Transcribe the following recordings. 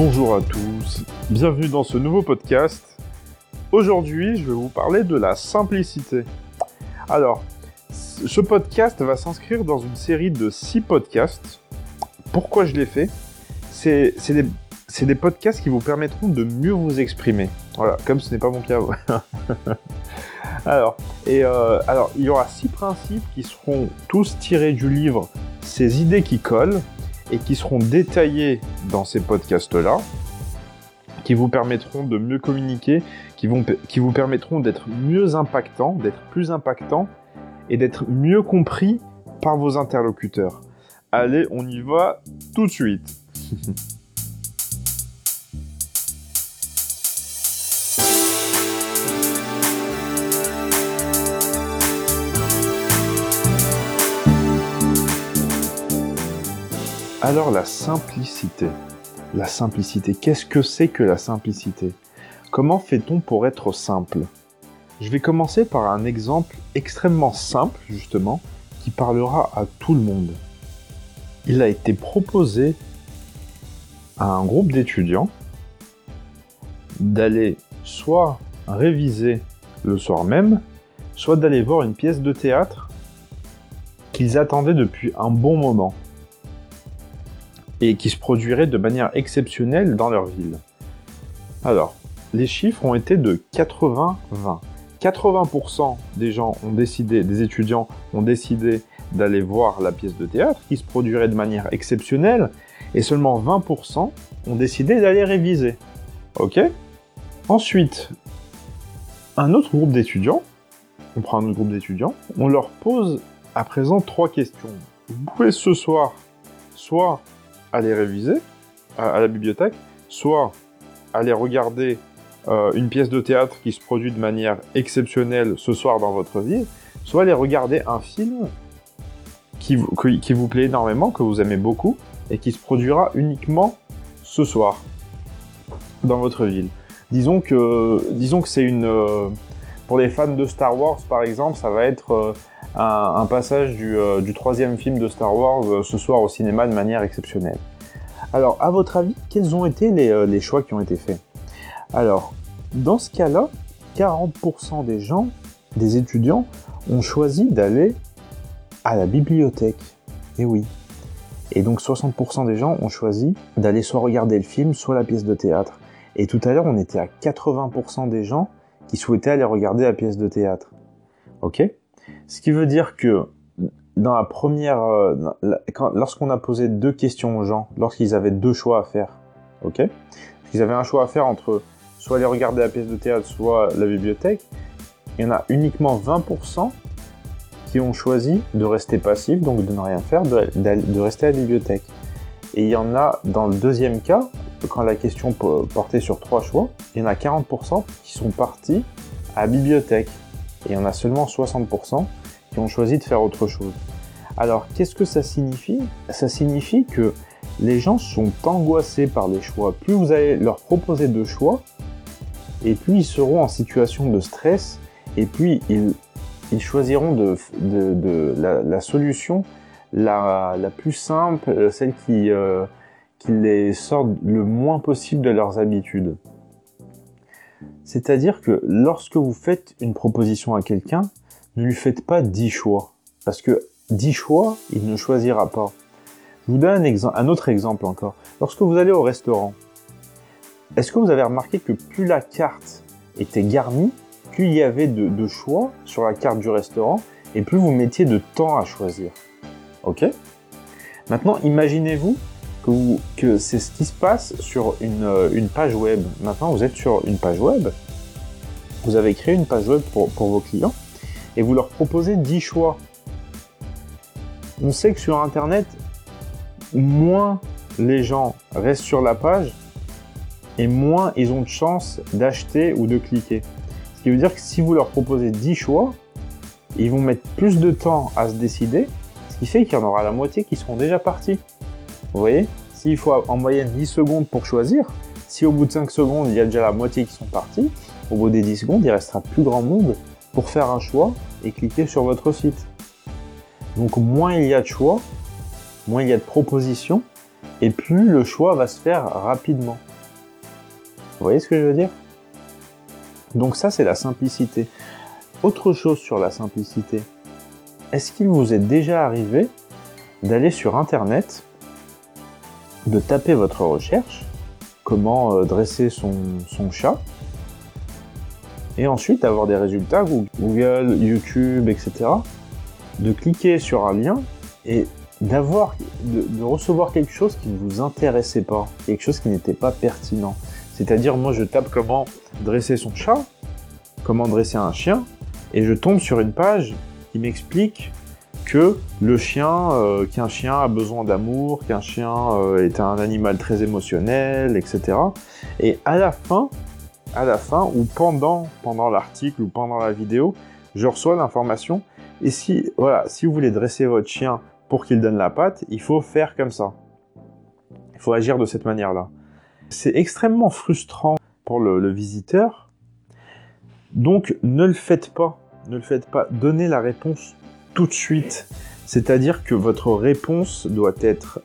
Bonjour à tous, bienvenue dans ce nouveau podcast. Aujourd'hui, je vais vous parler de la simplicité. Alors, ce podcast va s'inscrire dans une série de six podcasts. Pourquoi je l'ai fait? C'est des, podcasts qui vous permettront de mieux vous exprimer. Voilà, comme ce n'est pas mon cas. alors, euh, alors, il y aura six principes qui seront tous tirés du livre Ces idées qui collent et qui seront détaillés dans ces podcasts-là, qui vous permettront de mieux communiquer, qui, qui vous permettront d'être mieux impactant, d'être plus impactant et d'être mieux compris par vos interlocuteurs. Allez, on y va tout de suite. Alors la simplicité. La simplicité, qu'est-ce que c'est que la simplicité? Comment fait-on pour être simple? Je vais commencer par un exemple extrêmement simple, justement, qui parlera à tout le monde. Il a été proposé à un groupe d'étudiants d'aller soit réviser le soir même, soit d'aller voir une pièce de théâtre qu'ils attendaient depuis un bon moment et qui se produirait de manière exceptionnelle dans leur ville. Alors, les chiffres ont été de 80-20. 80%, des gens ont décidé, des étudiants ont décidé d'aller voir la pièce de théâtre qui se produirait de manière exceptionnelle, et seulement 20% ont décidé d'aller réviser. Ok? Ensuite, un autre groupe d'étudiants, on prend un autre groupe d'étudiants, on leur pose à présent trois questions. Vous pouvez ce soir soit aller réviser à, la bibliothèque, soit aller regarder euh, une pièce de théâtre qui se produit de manière exceptionnelle ce soir dans votre vie, soit aller regarder un film qui vous, plaît énormément, que vous aimez beaucoup, et qui se produira uniquement ce soir dans votre ville. Disons que, disons que c'est une... Euh, pour les fans de Star Wars, par exemple, ça va être un, passage euh, du, troisième film de Star Wars euh, ce soir au cinéma de manière exceptionnelle. Alors, à votre avis, quels ont été les, euh, les choix qui ont été faits? Alors, dans ce cas-là, 40% des gens, des étudiants, ont choisi d'aller à la bibliothèque. Et oui. Et donc 60% des gens ont choisi d'aller soit regarder le film, soit la pièce de théâtre. Et tout à l'heure, on était à 80% des gens qui souhaitaient aller regarder la pièce de théâtre. Ok? Ce qui veut dire que dans la première, euh, lorsqu'on a posé deux questions aux gens, lorsqu'ils avaient deux choix à faire, ok, ils avaient un choix à faire entre soit aller regarder la pièce de théâtre, soit la bibliothèque, il y en a uniquement 20% qui ont choisi de rester passifs, donc de ne rien faire, de, rester à la bibliothèque. Et il y en a, dans le deuxième cas, quand la question portait sur trois choix, il y en a 40% qui sont partis à la bibliothèque. Et il y en a seulement 60% qui ont choisi de faire autre chose. Alors, qu'est-ce que ça signifie? Ça signifie que les gens sont angoissés par les choix. Plus vous allez leur proposer de choix, et plus ils seront en situation de stress, et puis ils, choisiront de, la, solution la, plus simple, celle qui, euh, qui les sort le moins possible de leurs habitudes. C'est-à-dire que lorsque vous faites une proposition à quelqu'un, ne lui faites pas 10 choix. Parce que 10 choix, il ne choisira pas. Je vous donne un, autre exemple encore. Lorsque vous allez au restaurant, est-ce que vous avez remarqué que plus la carte était garnie, plus il y avait de, de, choix sur la carte du restaurant, et plus vous mettiez de temps à choisir? Ok? Maintenant, imaginez-vous que, c'est ce qui se passe sur euh, une, page web. Maintenant, vous êtes sur une page web, vous avez créé une page web pour, vos clients et vous leur proposez 10 choix. On sait que sur Internet, moins les gens restent sur la page et moins ils ont de chances d'acheter ou de cliquer. Ce qui veut dire que si vous leur proposez 10 choix, ils vont mettre plus de temps à se décider, ce qui fait qu'il y en aura la moitié qui seront déjà partis. Vous voyez S'il faut en moyenne 10 secondes pour choisir, si au bout de 5 secondes, il y a déjà la moitié qui sont partis, au bout des 10 secondes, il restera plus grand monde pour faire un choix et cliquer sur votre site. Donc moins il y a de choix, moins il y a de propositions, et plus le choix va se faire rapidement. Vous voyez ce que je veux dire? Donc ça, c'est la simplicité. Autre chose sur la simplicité. Est-ce qu'il vous est déjà arrivé d'aller sur Internet, de taper votre recherche, comment euh, dresser son, son chat, et ensuite avoir des résultats Google, YouTube, etc. De cliquer sur un lien et d'avoir, de, recevoir quelque chose qui ne vous intéressait pas, quelque chose qui n'était pas pertinent. C'est-à-dire, moi, je tape comment dresser son chat, comment dresser un chien, et je tombe sur une page qui m'explique que le chien, euh, qu'un chien a besoin d'amour, qu'un chien euh, est un animal très émotionnel, etc. Et à la fin, à la fin ou pendant, pendant l'article ou pendant la vidéo, je reçois l'information. Et si, voilà, si vous voulez dresser votre chien pour qu'il donne la patte, il faut faire comme ça. Il faut agir de cette manière-là. C'est extrêmement frustrant pour le, visiteur. Donc, ne le faites pas. Ne le faites pas. Donnez la réponse tout de suite. C'est-à-dire que votre réponse doit être,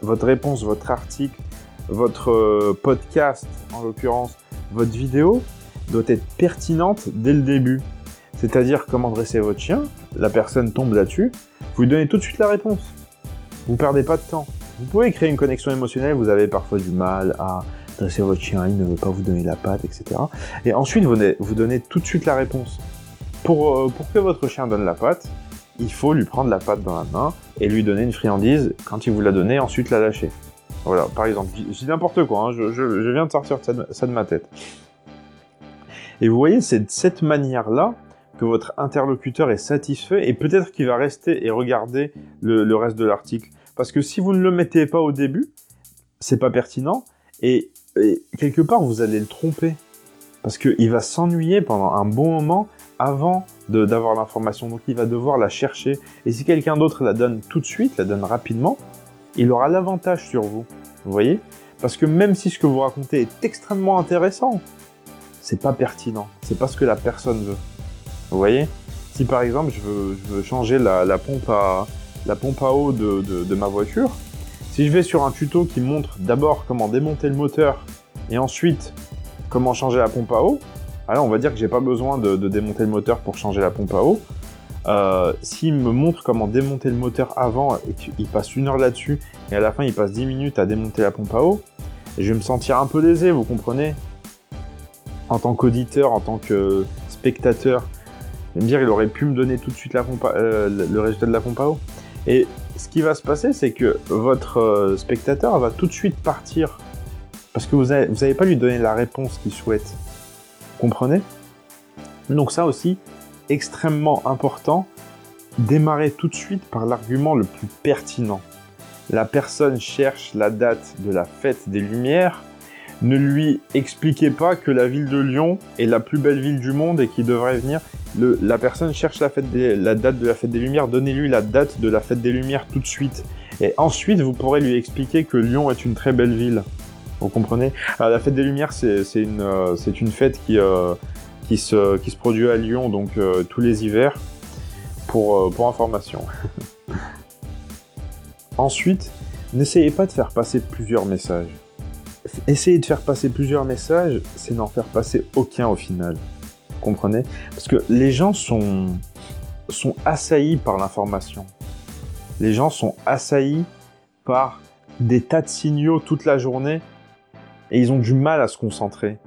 votre réponse, votre article, votre euh, podcast, en l'occurrence, votre vidéo, doit être pertinente dès le début. C'est-à-dire comment dresser votre chien, la personne tombe là-dessus, vous lui donnez tout de suite la réponse. Vous perdez pas de temps. Vous pouvez créer une connexion émotionnelle, vous avez parfois du mal à dresser votre chien, il ne veut pas vous donner la patte, etc. Et ensuite, vous, vous donnez tout de suite la réponse. Pour, euh, pour que votre chien donne la patte, il faut lui prendre la patte dans la main et lui donner une friandise. Quand il vous l'a donnée, ensuite la lâcher. Voilà, par exemple, dis n'importe quoi, hein, je, viens de sortir ça de ma tête. Et vous voyez, c'est de cette manière-là que votre interlocuteur est satisfait et peut-être qu'il va rester et regarder le, reste de l'article. Parce que si vous ne le mettez pas au début, c'est pas pertinent et, quelque part vous allez le tromper. Parce qu'il va s'ennuyer pendant un bon moment avant d'avoir l'information. Donc il va devoir la chercher. Et si quelqu'un d'autre la donne tout de suite, la donne rapidement, il aura l'avantage sur vous. Vous voyez Parce que même si ce que vous racontez est extrêmement intéressant, c'est pas pertinent. C'est pas ce que la personne veut. Vous voyez Si par exemple je veux, changer la, pompe à, eau de, ma voiture, si je vais sur un tuto qui montre d'abord comment démonter le moteur et ensuite comment changer la pompe à eau, alors on va dire que j'ai pas besoin de, démonter le moteur pour changer la pompe à eau. Euh, s'il me montre comment démonter le moteur avant et qu'il passe une heure là-dessus et à la fin il passe 10 minutes à démonter la pompe à eau, je vais me sentir un peu lésé, vous comprenez? En tant qu'auditeur, en tant que spectateur, me dire, il aurait pu me donner tout de suite euh, le résultat de la pompe à eau. Et ce qui va se passer, c'est que votre euh, spectateur va tout de suite partir parce que vous n'avez pas lui donné la réponse qu'il souhaite. Vous comprenez? Donc ça aussi, extrêmement important, démarrer tout de suite par l'argument le plus pertinent. La personne cherche la date de la fête des Lumières, ne lui expliquez pas que la ville de Lyon est la plus belle ville du monde et qu'il devrait venir. la personne cherche la, fête des, la date de la fête des Lumières, donnez-lui la date de la fête des Lumières tout de suite. Et ensuite, vous pourrez lui expliquer que Lyon est une très belle ville. Vous comprenez? La fête des Lumières, c'est une, euh, une, fête qui, euh, qui, se, produit à Lyon donc euh, tous les hivers, pour, pour information. ensuite, n'essayez pas de faire passer plusieurs messages essayer de faire passer plusieurs messages, c'est n'en faire passer aucun au final. Vous comprenez? Parce que les gens sont assaillis par l'information. Les gens sont assaillis par des tas de signaux toute la journée et ils ont du mal à se concentrer.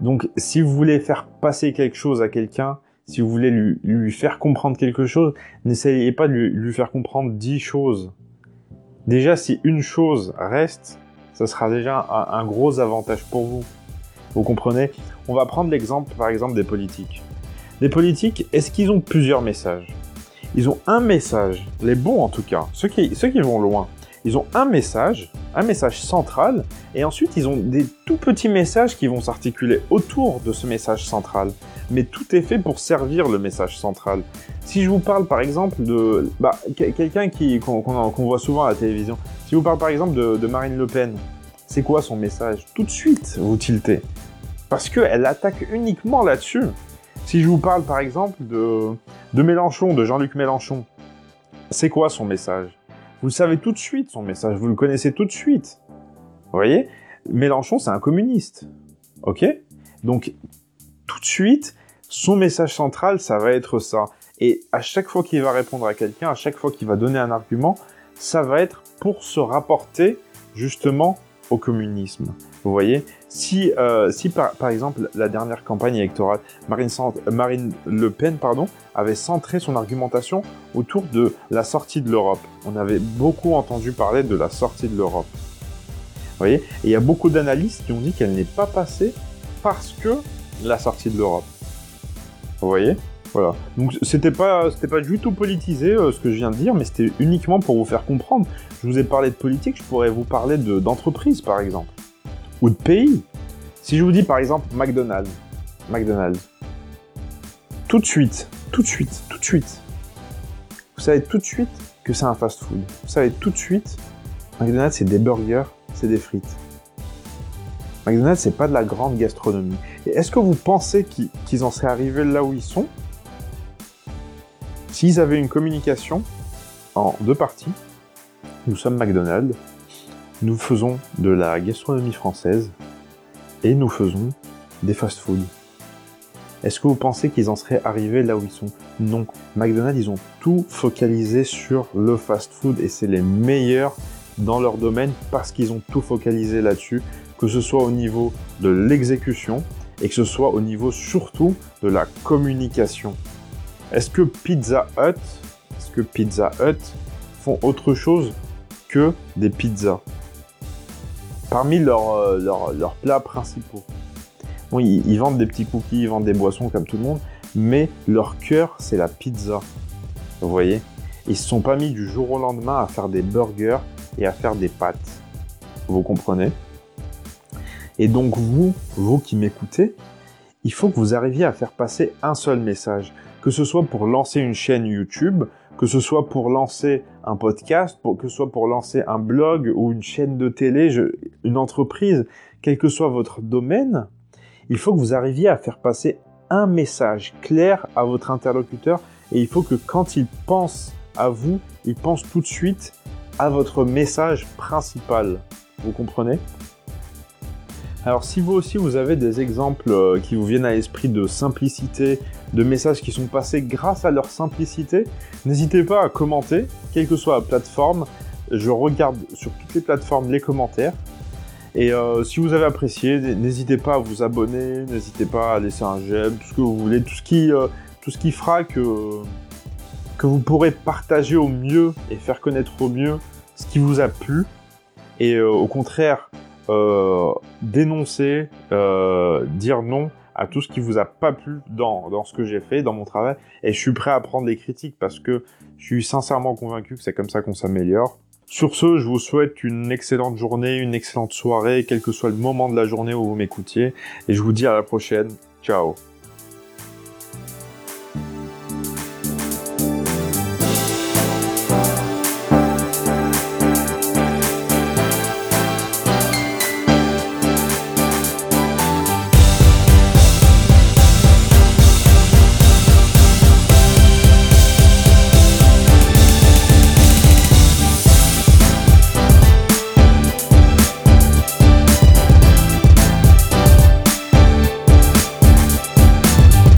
Donc si vous voulez faire passer quelque chose à quelqu'un, si vous voulez lui, faire comprendre quelque chose, n'essayez pas de lui, faire comprendre dix choses. Déjà, si une chose reste, ça sera déjà un, gros avantage pour vous. Vous comprenez? On va prendre l'exemple, par exemple, des politiques. Les politiques, est-ce qu'ils ont plusieurs messages? Ils ont un message, les bons en tout cas, ceux qui, ceux qui vont loin. Ils ont un message, un message central, et ensuite ils ont des tout petits messages qui vont s'articuler autour de ce message central. Mais tout est fait pour servir le message central. Si je vous parle par exemple de bah, quelqu'un qu'on voit souvent à la télévision, si je vous parle par exemple de, Marine Le Pen, c'est quoi son message? Tout de suite, vous tiltez. Parce qu'elle attaque uniquement là-dessus. Si je vous parle par exemple de, de Mélenchon, de Jean-Luc Mélenchon, c'est quoi son message? Vous le savez tout de suite, son message, vous le connaissez tout de suite. Vous voyez? Mélenchon, c'est un communiste. Ok? Donc, tout de suite, son message central, ça va être ça. Et à chaque fois qu'il va répondre à quelqu'un, à chaque fois qu'il va donner un argument, ça va être pour se rapporter justement au communisme. Vous voyez Si, euh, si par, par, exemple la dernière campagne électorale, Marine, Marine Le Pen pardon, avait centré son argumentation autour de la sortie de l'Europe. On avait beaucoup entendu parler de la sortie de l'Europe. Vous voyez Et il y a beaucoup d'analystes qui ont dit qu'elle n'est pas passée parce que la sortie de l'Europe. Vous voyez voilà. Donc c'était pas pas du tout politisé euh, ce que je viens de dire, mais c'était uniquement pour vous faire comprendre. Je vous ai parlé de politique, je pourrais vous parler d'entreprise par exemple, ou de pays. Si je vous dis par exemple McDonald's, McDonald's, tout de suite, tout de suite, tout de suite, vous savez tout de suite que c'est un fast-food. Vous savez tout de suite, McDonald's c'est des burgers, c'est des frites. McDonald's c'est pas de la grande gastronomie. Et est-ce que vous pensez qu'ils en seraient arrivés là où ils sont? S'ils avaient une communication en deux parties, nous sommes McDonald's, nous faisons de la gastronomie française et nous faisons des fast-foods. Est-ce que vous pensez qu'ils en seraient arrivés là où ils sont? Non. McDonald's, ils ont tout focalisé sur le fast-food et c'est les meilleurs dans leur domaine parce qu'ils ont tout focalisé là-dessus, que ce soit au niveau de l'exécution et que ce soit au niveau surtout de la communication. Est-ce que Pizza Hut, est-ce que Pizza Hut font autre chose que des pizzas Parmi leurs, euh, leurs, plats principaux? Bon, ils, vendent des petits cookies, ils vendent des boissons comme tout le monde, mais leur cœur, c'est la pizza. Vous voyez? Ils se sont pas mis du jour au lendemain à faire des burgers et à faire des pâtes. Vous comprenez? Et donc vous, vous qui m'écoutez, il faut que vous arriviez à faire passer un seul message que ce soit pour lancer une chaîne YouTube, que ce soit pour lancer un podcast, que ce soit pour lancer un blog ou une chaîne de télé, une entreprise, quel que soit votre domaine, il faut que vous arriviez à faire passer un message clair à votre interlocuteur et il faut que quand il pense à vous, il pense tout de suite à votre message principal. Vous comprenez? Alors si vous aussi vous avez des exemples euh, qui vous viennent à l'esprit de simplicité, de messages qui sont passés grâce à leur simplicité, n'hésitez pas à commenter, quelle que soit la plateforme. Je regarde sur toutes les plateformes les commentaires. Et euh, si vous avez apprécié, n'hésitez pas à vous abonner, n'hésitez pas à laisser un j'aime, tout ce que vous voulez, tout ce qui, euh, tout ce qui fera que, vous pourrez partager au mieux et faire connaître au mieux ce qui vous a plu. Et au contraire, dénoncer, euh, dire non à tout ce qui vous a pas plu dans, dans ce que j'ai fait, dans mon travail. Et je suis prêt à prendre les critiques parce que je suis sincèrement convaincu que c'est comme ça qu'on s'améliore. Sur ce, je vous souhaite une excellente journée, une excellente soirée, quel que soit le moment de la journée où vous m'écoutiez. Et je vous dis à la prochaine. Ciao